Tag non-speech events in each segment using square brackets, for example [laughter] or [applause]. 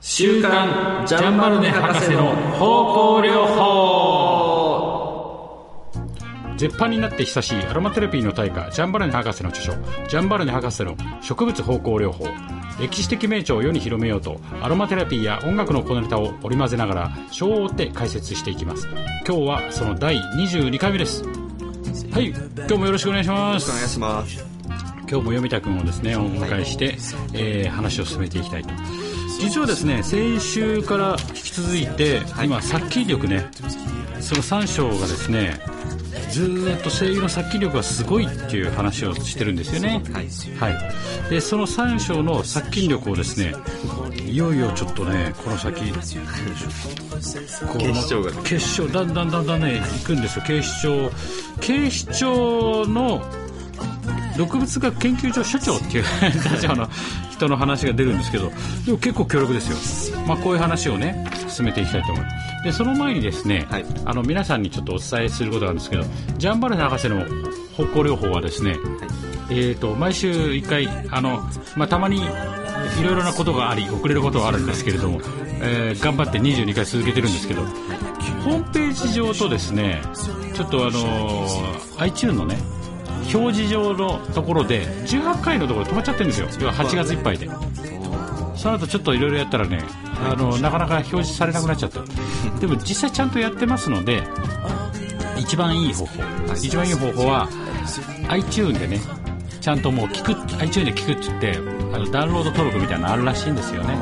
週刊ジャンバルネ博士の方向療法。絶版になって久しいアロマテラピーの大家ジャンバルネ博士の著書ジャンバルネ博士の植物方向療法。歴史的名著を世に広めようとアロマテラピーや音楽の小ネタを織り交ぜながら章を追って解説していきます。今日はその第22回目です。はい今日もよろしくお願いします。お願いします。今日も読田君をですねお迎えして、はい、えー、話を進めていきたいと実はですね先週から引き続いて、はい、今殺菌力ねその3章がですねずっと声優の殺菌力がすごいっていう話をしてるんですよね、はい、はい、でその3章の殺菌力をですねいよいよちょっとねこの先決勝が、決勝だんだんだんだんね行くんですよ。警視庁警視庁の毒物学研究所所長っていう [laughs] 立場の人の話が出るんですけどでも結構強力ですよ、まあ、こういう話をね進めていきたいと思います。でその前にですね、はい、あの皆さんにちょっとお伝えすることなんですけどジャンバルネ博士の方向療法はですね、はい、えーと、毎週1回あの、まあ、たまにいろいろなことがあり遅れることはあるんですけれども、えー、頑張って22回続けてるんですけど、ホームページ上とですねちょっとあのー、iTune のね表示上のところで18回のところで止まっちゃってるんですよ。要は8月いっぱいで。その後ちょっといろいろやったらねあのなかなか表示されなくなっちゃった。でも実際ちゃんとやってますので一番いい方法。一番いい方法は iTune でねちゃんともう聞く iTune で聞くって言ってあのダウンロード登録みたいなのあるらしいんですよね。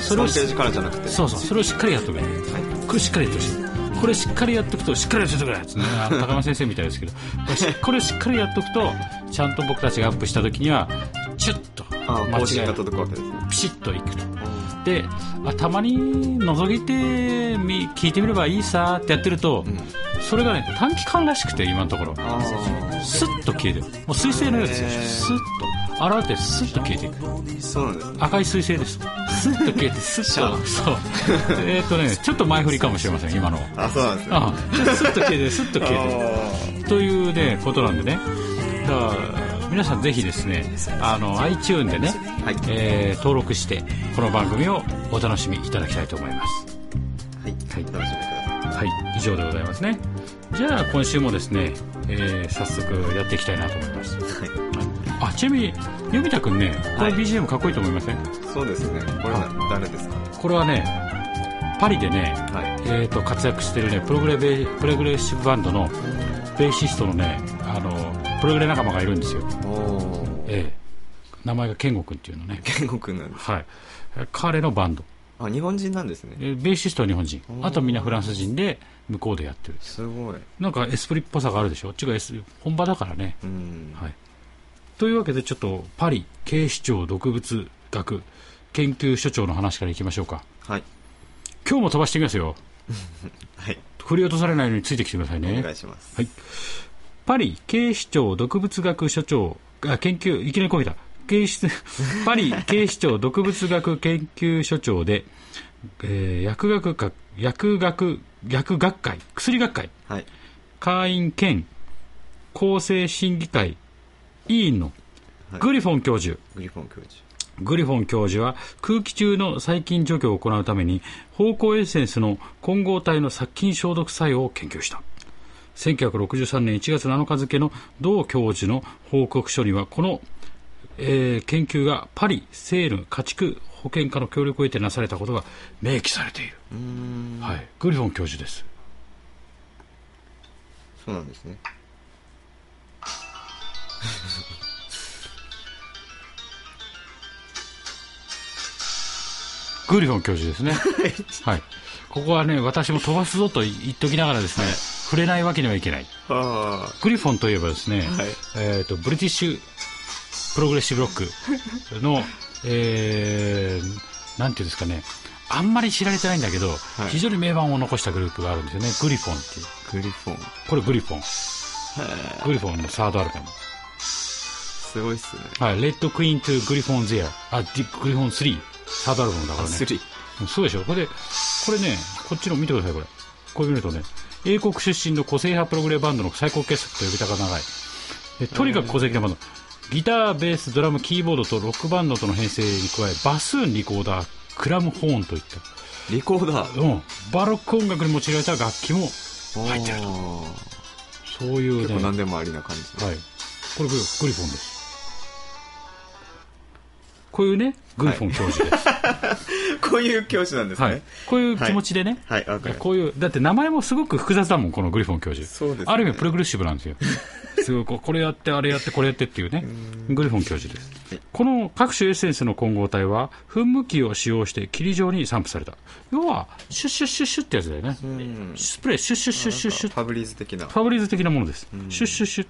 それをページからじゃなくて。そうそう。それをしっかりやっとく、はい、これしっかりやってほしいこれしっかりやっとくとしっかりやっとくれっつね、高山先生みたいですけど [laughs] これしっかりやっとくとちゃんと僕たちがアップした時にはチュッと間違いが届くわけですね。ピシッといくと。であたまに覗いて聞いてみればいいさってやってると、うん、それがね短期間らしくて今のところ。スッと消えてるもう彗星のようですよ。スッと。洗ってスッと消えていく。そうなんです、ね、赤い彗星ですスッと消えてスッと。そう。[laughs] えっとねちょっと前振りかもしれません今の。あそうなんですねあスッと消えてスッと消えて。というねことなんでね。だから皆さんぜひですねあの iTune でね、はい。えー、登録してこの番組をお楽しみいただきたいと思います。はい、はい、楽しみください。はい。以上でございますね。じゃあ今週もですね、えー、早速やっていきたいなと思います、はいあちなみに読田君ねこれ BGM かっこいいと思いません、そうですね。これは誰ですか？これはねパリでね、はい、えーと、活躍してるねプログレベプログレッシブバンドのベーシストのねあのプログレ仲間がいるんですよ。ええ。名前が健吾君っていうのね。健吾君なんです。はい。彼のバンド。あ日本人なんですね。ベーシストは日本人。あとみんなフランス人で向こうでやってるすごい。なんかエスプリっぽさがあるでしょ？違う本場だからね、はいというわけでちょっとパリ警視庁毒物学研究所長の話からいきましょうか。はい。今日も飛ばしていきますよ。[laughs] はい。振り落とされないようについてきてくださいね。お願いします。はい。パリ警視庁毒物学所長あ研究いきなりこげた。警視 [laughs] パリ警視庁毒物学研究所長で、えー、薬学学薬学薬学会薬学会、はい、会員兼厚生審議会委員のグリフォン教授、グリフォン教授。グリフォン教授は空気中の細菌除去を行うために芳香エッセンスの混合体の殺菌消毒作用を研究した。1963年1月7日付の同教授の報告書にはこの、えー、研究がパリセール家畜保健科の協力を得てなされたことが明記されている。はい、グリフォン教授です。そうなんですね [laughs] グリフォン教授ですね。[laughs] はい。ここはね、私も飛ばすぞと言っときながらですね、触れないわけにはいけない。グリフォンといえばですね、はい、えっ、ー、と、ブリティッシュプログレッシブロック [laughs] の、えー、なんていうんですかね、あんまり知られてないんだけど、はい、非常に名盤を残したグループがあるんですよね、グリフォンっていう。グリフォンこれグリフォン。グリフォンのサードアルバム。すごいっすね。はい、レッドクイーントゥグリフォンゼア。あ、グリフォン3。サードアルバムだからね。そうでしょ。これで、これね、こっちの見てください、これ。こう見るとね、英国出身の個性派プログレバンドの最高傑作と呼び方が長い。でとにかく個性的なバンド。ギター、ベース、ドラム、キーボードとロックバンドとの編成に加え、バスーン、リコーダー、クラムホーンといっリコーダた、ー？うん、バロック音楽に用いられた楽器も入ってるとそういうね結構何でもありな感じ。はい。これグリグリフォンです。こういうね、グリフォン教授です。[laughs] こういう教師なんですはい。ね。こういう気持ちでね、はい、わかりました。こういう、だって名前もすごく複雑だもん、このグリフォン教授。そうですねある意味プログレッシブなんですよ。[laughs] すごいこれやって、あれやって、これやってっていうね、グリフォン教授ですはい。この各種エッセンスの混合体は、噴霧器を使用して霧状に散布された。要は、シュッシュッシュッシュッってやつだよね。うん。スプレー、シュッシュッシュッシュッシュッファブリーズ的な。ファブリーズ的なものです。シュッシュッシュッ。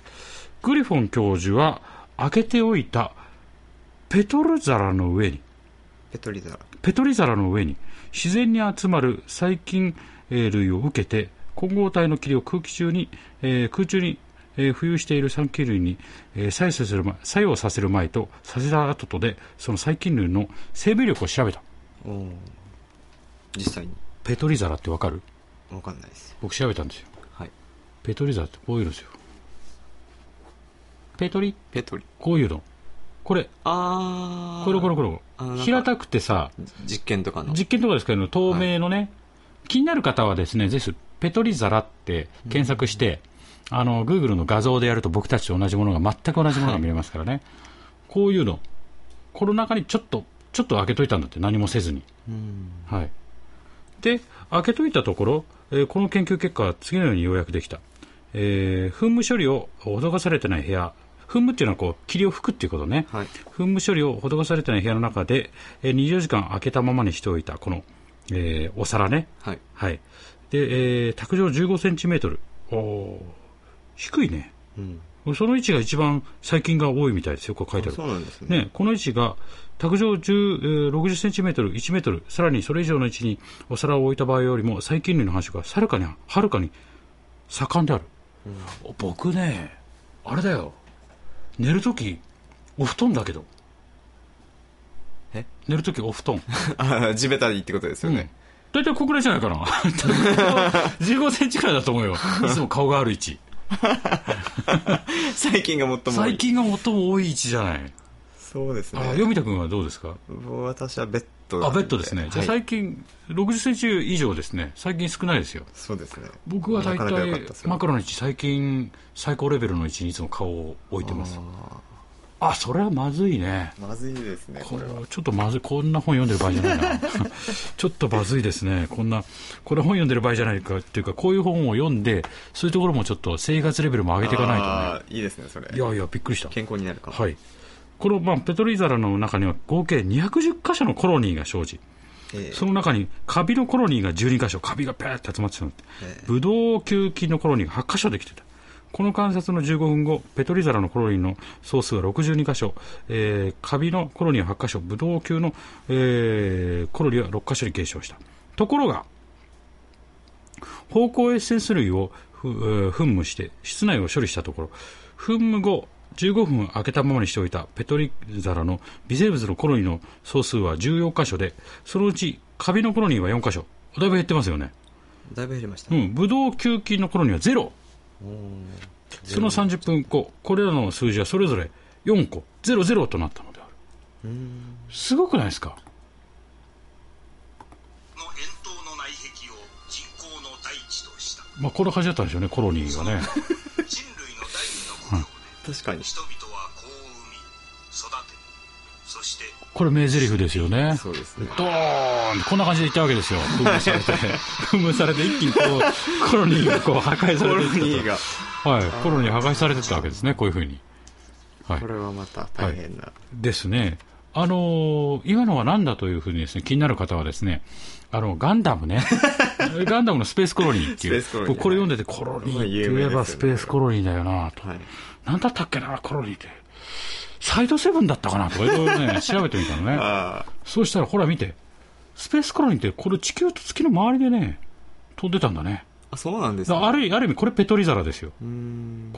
グリフォン教授は、開けておいたペトル皿の上に、ペトリザラ。ペトリ皿の上に、自然に集まる細菌えー類を受けて、混合体の霧を空気中に、えー空中に、えー浮遊している酸菌類に、えー作用させる前作用させる前とさせた後とで、その細菌類の生命力を調べた。実際に。ペトリ皿ってわかる？わかんないです。僕調べたんですよ。はい。ペトリ皿ってこういうのですよ。ペトリ？ペトリ。こういうの。これ、あー。これこれこれあなんか平たくてさ、実験とかの。実験とかですけど、透明のね、気になる方はですね、ぜひ、ペトリ皿って検索して、あの、Google の画像でやると僕たちと同じものが、全く同じものが見れますからね。こういうの。この中にちょっと、ちょっと開けといたんだって、何もせずに。うん。はい。で、開けといたところ、えーこの研究結果は次のように要約できた。えー噴霧処理を施されてない部屋、噴霧っていうのはこう、霧を吹くっていうことね。はい。噴霧処理を施されてない部屋の中で、えー24時間開けたままにしておいた、この、えーお皿ね。はい。はい。で、えー卓上15センチメートル。おー低いね。うん。その位置が一番細菌が多いみたいですよ、これ書いてある。そうなんですね。ね、この位置が卓上10、えー60センチメートル、1メートル、さらにそれ以上の位置にお皿を置いた場合よりも細菌類の繁殖がはるかに、はるかに盛んである。僕ね、あれだよ、寝るとき、お布団だけど。え？寝るときお布団。[laughs] あ地べたにってことですよね。大体ここぐらいじゃないかな。[laughs] 15センチくらいだと思うよ。[laughs] いつも顔がある位置。最近が最も多い。最近が最も多い位置じゃない。そうですね。あ、読田君はどうですか？私はベッドあ、ベッドですね。じゃあはい最近、60センチ以上ですね。最近少ないですよ。そうですね。僕は大体ったですよ枕の位置、最近最高レベルの位置にいつも顔を置いてます。ああ、それはまずいね。ーまずいですね、これは。ちょっとまずい、こんな本読んでる場合じゃないな。[laughs] ちょっとまずいですね。こんな、これ本読んでる場合じゃないかっていうか、こういう本を読んで、そういうところもちょっと生活レベルも上げていかないとね。いいですね、それ。いやいや、びっくりした。健康になるかも。はい。この、まあ、ペトリ皿の中には合計210箇所のコロニーが生じ、ええ。その中にカビのコロニーが12箇所、カビがペーって集まってしまって、ええ。ブドウ球菌のコロニーが8箇所できてた。この観察の15分後、ペトリ皿のコロニーの総数は62箇所、えー、カビのコロニーは8箇所、ブドウ球の、えーコロニーは6箇所に減少した。ところが、芳香エッセンス類を噴霧して室内を処理したところ、噴霧後15分開けたままにしておいたペトリ皿の微生物のコロニーの総数は14箇所で、そのうちカビのコロニーは4箇所。だいぶ減ってますよね。だいぶ減りました。うん、ブドウ球菌のコロニーはゼロ。その30分後、これらの数字はそれぞれ4個、ゼロゼロとなったのである。すごくないですか？の円筒の内壁を人工の大地としたまあ、こんな感じだったんでしょうね、コロニーがね。[laughs] 確かに。人々は子を産み育てそしてこれ名台詞ですよね。そうですね。ドーンこんな感じでいったわけですよ。噴霧されて。[laughs] 噴霧されて一気にこう、コロニーがこう破壊さコロれていったニーが。と。はい。コロニー破壊されてったわけですね、こういうふうに。はいこ。れはまた大変な。ですね。あのー今のは何だというふうにですね、気になる方はですね、あの、ガンダムね。[laughs] ガンダムのスペースコロニーっていう。これ読んでて、コロニーって言えばスペースコロニーだよなと。はい。なんだったっけな、コロニーって。サイドセブンだったかなとかいろいろね、[laughs] 調べてみたのね。あそうしたら、ほら見て。スペースコロニーって、これ地球と月の周りでね、飛んでたんだね。あ、そうなんです。からあるある意味、これペトリ皿ですよ。こ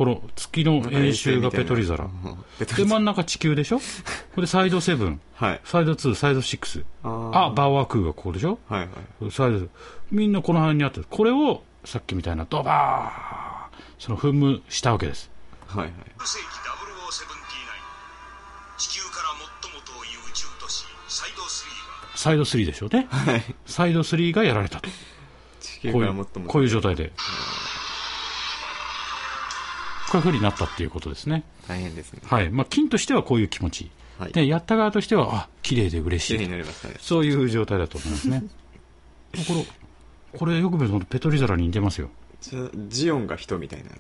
の月の円周がペトリ皿。で。真ん中地球でしょ？[laughs] これでサイドセブン、はい。サイド2、サイド6。ああ、バーワークーがここでしょ？はいはい。サイド、みんなこの辺にあって、これをさっきみたいなドバーその噴霧したわけです。世はいはい。紀0079地球から最も遠い宇宙都市サイド3はサイド3でしょうね。はい。サイド3がやられたと。地球こういうから最もこういう状態で。こういうふうになったっていうことですね。大変ですね。はい。まあ、金としてはこういう気持ち。はいで、やった側としては、あ、綺麗で嬉しい。になりましたね。そういう状態だと思いますね。[laughs] これ、これよく見るとペトリ皿に似てますよ。ジオンが人みたいな。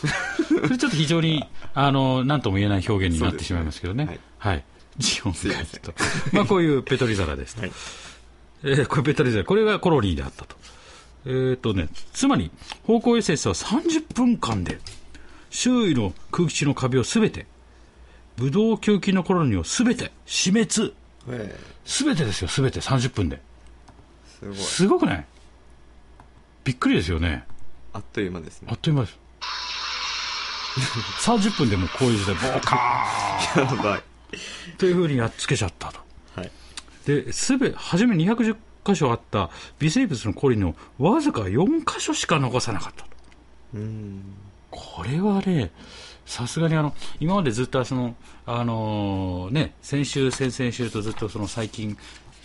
[laughs] それちょっと非常に、あの、なんとも言えない表現になってしまいますけどね。そうですねはい。ジオンすいませんがと。まあ、こういうペトリ皿ですと。はい。えーこれペトリ皿。これがコロニーであったと。えーっとね、つまり、方向衛星は30分間で、周囲の空気中の壁をすべて、ブドウ球菌のコロニーをすべて死滅。えすべてですよ、すべて30分で。えすごい。すごくない？びっくりですよね。あっという間ですねあっ。という間です。30分でもうこういう時代、ボーカーやばい。というふうにやっつけちゃったと。はい。で、すべ、初め210箇所あった微生物のコリのわずか4箇所しか残さなかったと。うーん。これはね、さすがにあの、今までずっとその、あのーね、先週、先々週とずっとその細菌、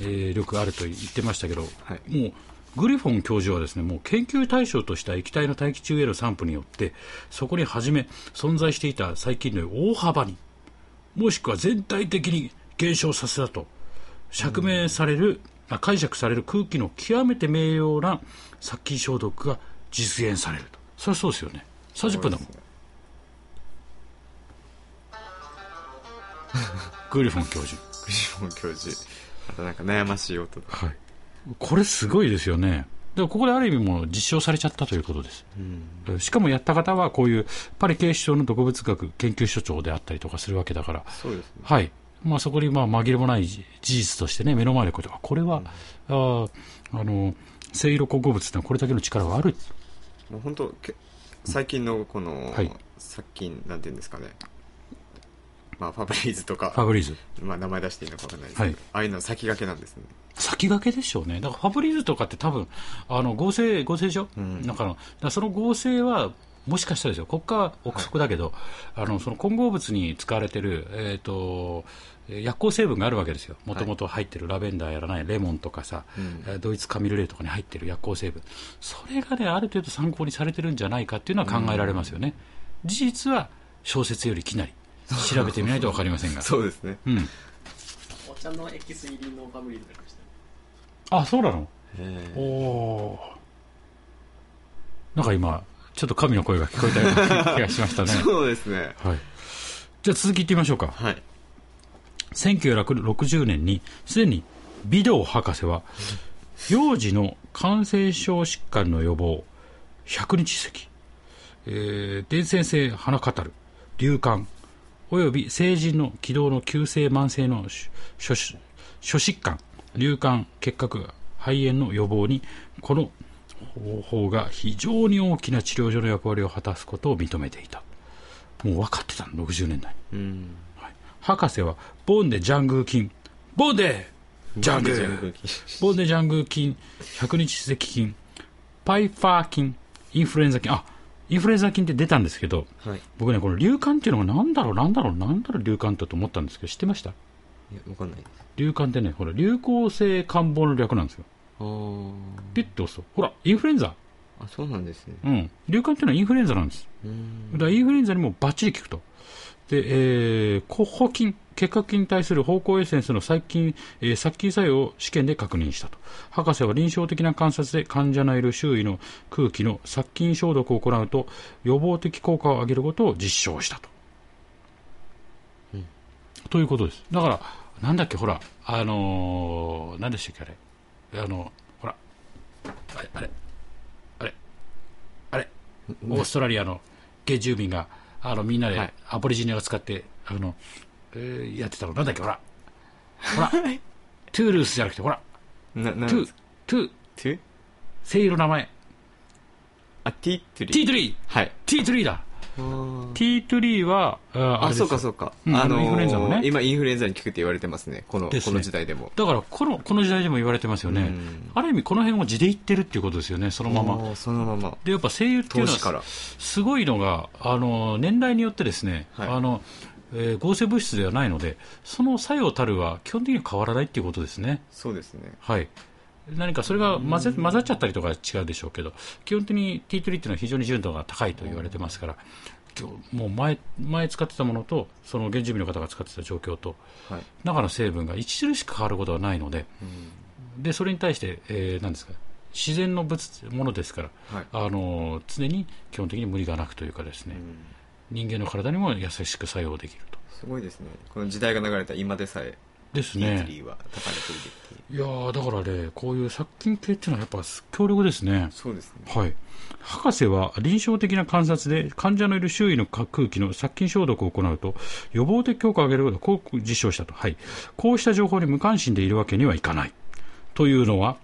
えー力あると言ってましたけど、はいもう、グリフォン教授はですね、もう研究対象とした液体の大気中への散布によって、そこに初め存在していた細菌類を大幅に、もしくは全体的に減少させたと、釈明される、あ解釈される空気の極めて明瞭な殺菌消毒が実現されると。それはそうですよね。30分だもん。[laughs] グリフォン教授。グリフォン教授。またなんか悩ましい音だ。はい。これすごいですよね。でもここである意味もう実証されちゃったということです。うん。しかもやった方はこういうパリ警視庁の毒物学研究所長であったりとかするわけだから、そうですね。はい。まあそこにまあ紛れもない事実としてね、目の前でこうこれは、あーあの、性色混合物ってのはこれだけの力がある。もう本当け最近のこの、はい殺菌なんていうんですかね。まあ、ファブリーズとか、ファブリーズ。まあ、名前出していいのかわかんないですけど、はいああいうの先駆けなんですね。先駆けでしょうね。だからファブリーズとかって多分、あの、合成、合成でしょ、うんだかその合成は、もしかしたらですよ、国家は憶測だけど、あの、その混合物に使われてる、えっ、ー薬効成分があるわけですよ。もともと入ってるラベンダーやらないレモンとかさ、ドイツカミルレイとかに入ってる薬効成分。それがね、ある程度参考にされてるんじゃないかっていうのは考えられますよね。事実は小説よりきなり。調べてみないとわかりませんが。[laughs] そうですね。うん。お茶のエキス入りのファブリーズがありましたねあ、そうなの？えおおーなんか今、ちょっと神の声が聞こえたような気がしましたね。[laughs] そうですね。はい。じゃあ続きいってみましょうか。はい。1960年に、すでにビドウ博士は、幼児の感染症疾患の予防、百日咳、えー伝染性鼻カタル、流感、および成人の気道の急性慢性の諸疾患、流感、結核、肺炎の予防に、この方法が非常に大きな治療所の役割を果たすことを認めていた。もう分かってたの、60年代に。うん。はい。博士は、ボンデジャングー菌、ボンデジャングー。ボンデジャングー菌、百日赤菌、パイファー菌、インフルエンザ菌、あ、インフルエンザ菌って出たんですけど、はい。い僕ね、この流感っていうのがなんだろう、なんだろう、なんだろう、流感ってと思ったんですけど、知ってました？や、わかんないです。流感ってね、ほら、流行性感冒の略なんですよ。ピッと押すと、ほら、インフルエンザ。あ、そうなんですね。うん。流感っていうのはインフルエンザなんです。うん。だからインフルエンザにもバッチリ効くと。で、えー、コッホ菌、結核菌に対する芳香エッセンスの細菌、えー殺菌作用を試験で確認したと。博士は臨床的な観察で患者のいる周囲の空気の殺菌消毒を行うと予防的効果を上げることを実証したと。ということです。だから、なんだっけ、ほら、あのー、何でしたっけ、あれ。あの、ほら、あれ、あれ、あれ、あれ、オーストラリアの原住民が、あの、みんなではい、アボリジニを使って、あの、えーやってたの、なんだっけ、ほら、ほら、トゥールースじゃなくて、ほら、な、なトゥ、トゥ、トゥ精油の名前、あ、ティートリー。ティートリー、はい。ティートリーだ。ティートリーは、ああそうかそうか。うんあのーインフルエンザのね今インフルエンザに効くって言われてますね。この、この時代でも。だから、この、この時代でも言われてますよねうん。ある意味、この辺を地で行ってるっていうことですよね、そのまま。そのまま。で、やっぱ精油っていうのは、すごいのが、あの、年代によってですね、はいあの、えー合成物質ではないのでその作用たるは基本的には変わらないっていうことですね。そうですね。はい何かそれが混ぜ混ざっちゃったりとかは違うでしょうけど、基本的に T3 っていうのは非常に純度が高いと言われてますから、今日もう前前使ってたものと、その原住民の方が使ってた状況と、はい。中の成分が著しく変わることはないので、でそれに対して、えー何ですか、自然の物ものですから、はい。あの常に基本的に無理がなくというかですね、人間の体にも優しく作用できると。すごいですね。この時代が流れた今でさえ、ですね。いやーだからね、こういう殺菌系っていうのはやっぱ強力ですね。そうですね。はい。博士は臨床的な観察で患者のいる周囲の空気の殺菌消毒を行うと予防的効果を上げることをこう実証したと。はい。こうした情報に無関心でいるわけにはいかない。というのは、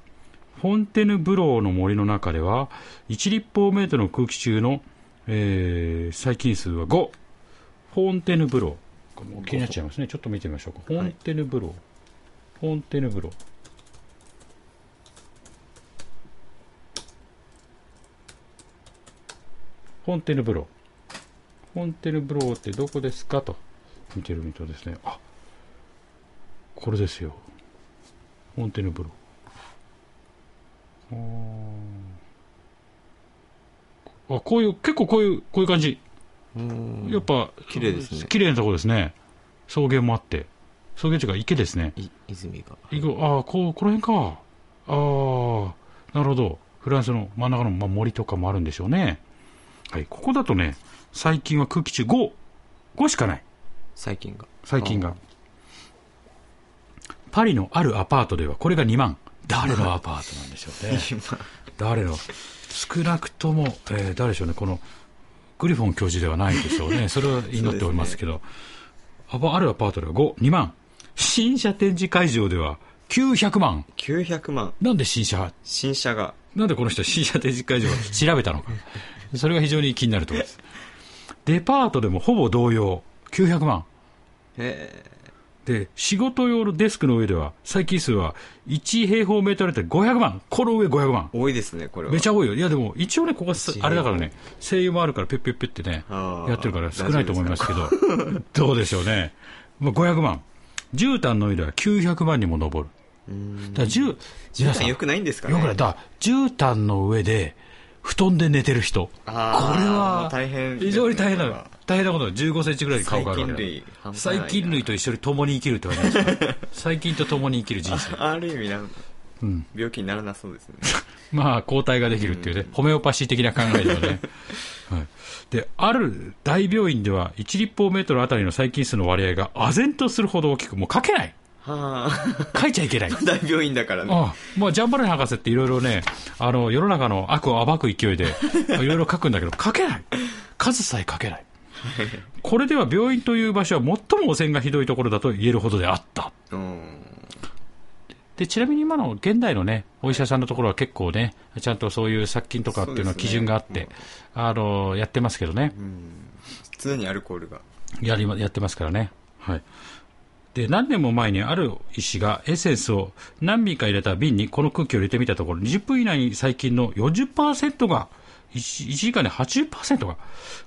フォンテヌブローの森の中では、1立方メートルの空気中の、えー細菌数は5。フォンテヌブロー。気になっちゃいますね。ちょっと見てみましょうか。フォンテヌブロー。フォンテヌブロー。フォンテヌブロー。フォンテヌブローってどこですか？と見てみるとですね。あこれですよ。フォンテヌブローあ、こういう、結構こういう、こういう感じ。うんやっぱ、綺麗ですね綺麗なところですね。草原もあって。草原というか池ですね。い泉が。ああ、こう、この辺か。ああ、なるほど。フランスの真ん中の、まあ、森とかもあるんでしょうね。はい。ここだとね、最近は空気中5、5しかない。細菌が。最近が。パリのあるアパートではこれが2万。誰のアパートなんでしょうね。[laughs] 誰の少なくとも、えー誰でしょうね、このグリフォン教授ではないでしょうね。[laughs] それは祈っておりますけど、アパあるアパートでは5、2万。新車展示会場では900万。900万。なんで新車、新車が。なんでこの人新車展示会場を調べたのか。それが非常に気になるところです。デパートでもほぼ同様、900万。へで、仕事用のデスクの上では、細菌数は1平方メートルあたり500万。この上500万。多いですね、これは。めちゃ多いよ。いや、でも、一応ね、ここあれだからね、声優もあるから、ペッペッペってね、やってるから少ないと思いますけど、どうでしょうね。まあ、500万。絨毯の上では900万にも上る。だから、じゅ皆さん、よくないんですかね？よくない。だ絨毯の上で、布団で寝てる人。これは、大変非常に大変なこれは、大変なこと。15センチぐらいに顔があるわけだ細菌類と一緒に共に生きるって言われますから細菌と共に生きる人生。ある意味なんか、うん病気にならなそうですね。[laughs] まあ、抗体ができるっていうね、ホメオパシー的な考えではね。[laughs] はい。で、ある大病院では、1立方メートルあたりの細菌数の割合が唖然とするほど大きく、もう書けないはあ。書いちゃいけない。[laughs] 大病院だからね。ああもうジャンバルネ博士っていろいろね、あの、世の中の悪を暴く勢いで、いろいろ書くんだけど、書けない。数さえ書けない。[laughs] これでは病院という場所は最も汚染がひどいところだと言えるほどであった。うん。で、ちなみに今の現代のね、お医者さんのところは結構ね、ちゃんとそういう殺菌とかっていうのは基準があって、あの、やってますけどね。常にアルコールが。やりま、やってますからね。はい。で、何年も前にある医師がエッセンスを何ミリか入れた瓶にこの空気を入れてみたところ、20分以内に細菌の40%が、1, 1時間で80%が、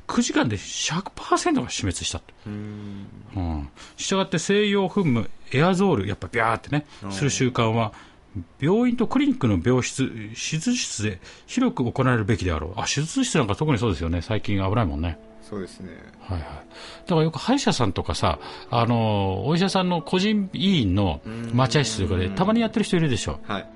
9時間で100%が死滅したと。うん。したがって西洋噴霧、エアゾール、やっぱビャーってね、する習慣は、病院とクリニックの病室、手術室で広く行われるべきであろう。あ、手術室なんか特にそうですよね。最近危ないもんね。そうですね。はいはい。だからよく歯医者さんとかさ、あの、お医者さんの個人医院の待合室とかでたまにやってる人いるでしょ。はい。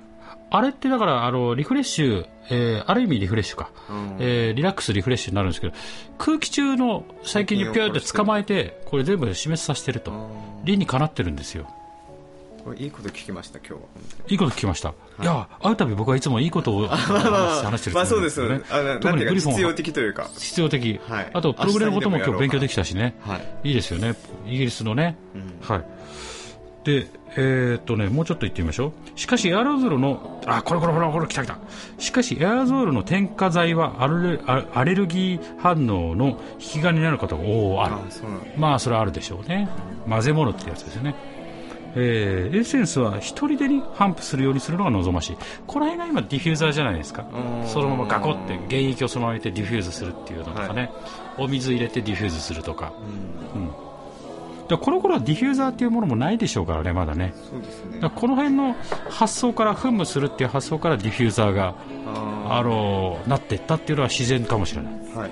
あれってだから、あの、リフレッシュ、えーある意味リフレッシュか。うんえーリラックス、リフレッシュになるんですけど、空気中の細菌にピューって捕まえて、これ全部死滅させてると。理にかなってるんですよ。これいいこと聞きました、今日は。いいこと聞きました？いや、会うたび僕はいつもいいことを [laughs] 話話してるつもりまあそうですよよね。特にグリフォン必要的というか。必要的。はいあと、プログレムのことも今日勉強できたしね。はい。いいですよね。イギリスのね。はい。で、えーっとね、もうちょっと言ってみましょう。しかし、エアロゾルの、あ、これこれこれこれ来た来た。しかし、エアロゾルの添加剤はアレアアレルギー反応の引き金になることが、おお、ある。あ。まあ、それはあるでしょうね。混ぜ物ってやつですよね。えーエッセンスは一人でに散布するようにするのが望ましい。この辺が今ディフューザーじゃないですかう。んそのままガコって原液をそのまま入れてディフューズするっていうのとかね。お水入れてディフューズするとか。うんでこの頃はディフューザーっていうものもないでしょうからねまだね。そうですね。だこの辺の発想から噴霧するっていう発想からディフューザーがああのなっていったっていうのは自然かもしれない、ーはい。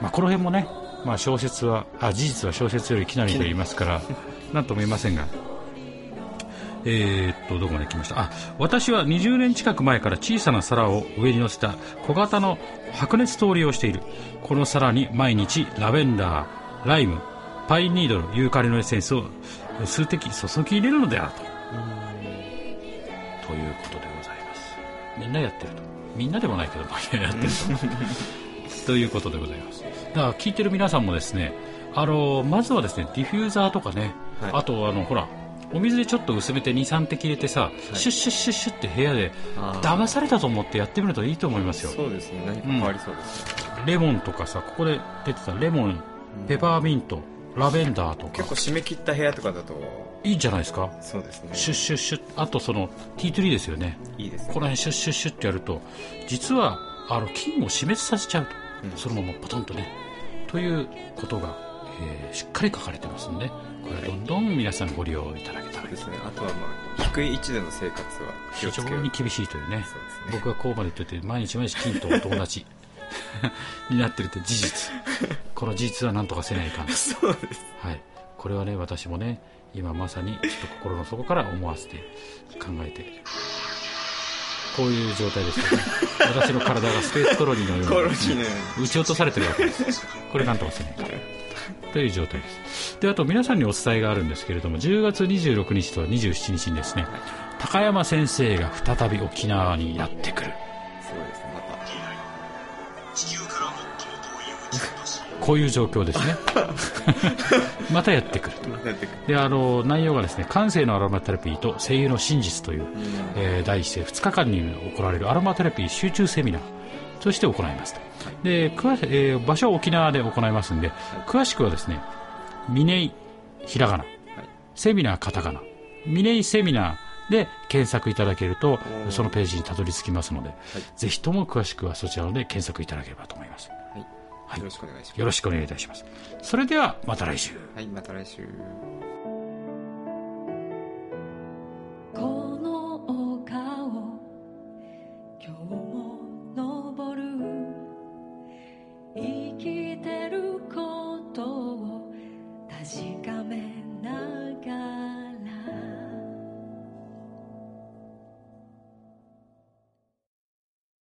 まあ、この辺もね、まあ、小説はあ事実は小説よりきなりと言いますから [laughs] なんとも言いませんが。えーっとどこまで来ました？あ私は20年近く前から小さな皿を上に乗せた小型の白熱灯を利用している。この皿に毎日ラベンダーライムパインニードルユーカリのエッセンスを数滴注ぎ入れるのであると。ということでございます。みんなやってると。みんなでもないけどまあやってると。[laughs] ということでございます。だから聞いてる皆さんもですねあのまずはですねディフューザーとかね、はい。あとあのほらお水でちょっと薄めて23滴入れてさ、シュッシュッシュッシュッって部屋で騙されたと思ってやってみるといいと思いますよ。そうですね。何か変わりそうですね、レモンとかさここで出てたレモンペパーミントラベンダーとか。結構締め切った部屋とかだと。いいんじゃないですか。そうですね。シュッシュッシュッあとそのティートリーですよね。いいですね。この辺シュッシュッシュッってやると実はあの菌を死滅させちゃうと、うん。そのままポトンとね。ということが、えーしっかり書かれてますんで。これはどんどん皆さんご利用いただけたらですね。あとはまあ低い位置での生活は非常に厳しいというね。ね。僕はこうまで言ってて毎日毎日菌とお友達 [laughs] になってるって事実。[laughs] この事実は何とかせないかん。そうです。はい、これはね私もね今まさにちょっと心の底から思わせて考えてこういう状態ですよね。[laughs] 私の体がスペースコロニーのようにコロニーのよ撃ち落とされてるわけです。これなんとかせないかという状態です。であと皆さんにお伝えがあるんですけれども10月26日と27日にですね高山先生が再び沖縄にやってくるこういう状況ですね。[laughs] またやってくると。であの内容がですね感性のアロマテラピーと声優の真実という、えー第一声2日間に行われるアロマテラピー集中セミナーとして行いますと。で詳しえー場所は沖縄で行いますんで、詳しくはですね峰井ひらがな、セミナーカタカナ峰井セミナーで検索いただけるとー。そのページにたどり着きますので、ぜひとも詳しくはそちらで検索いただければと思いますはい。よろしくお願いします。よろしくお願いいたします。それではまた来週。はいまた来週